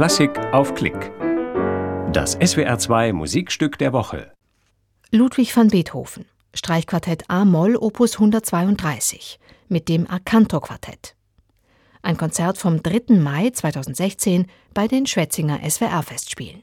Klassik auf Klick. Das SWR2 Musikstück der Woche. Ludwig van Beethoven, Streichquartett A-Moll Opus 132 mit dem Acanto Quartett. Ein Konzert vom 3. Mai 2016 bei den Schwetzinger SWR Festspielen.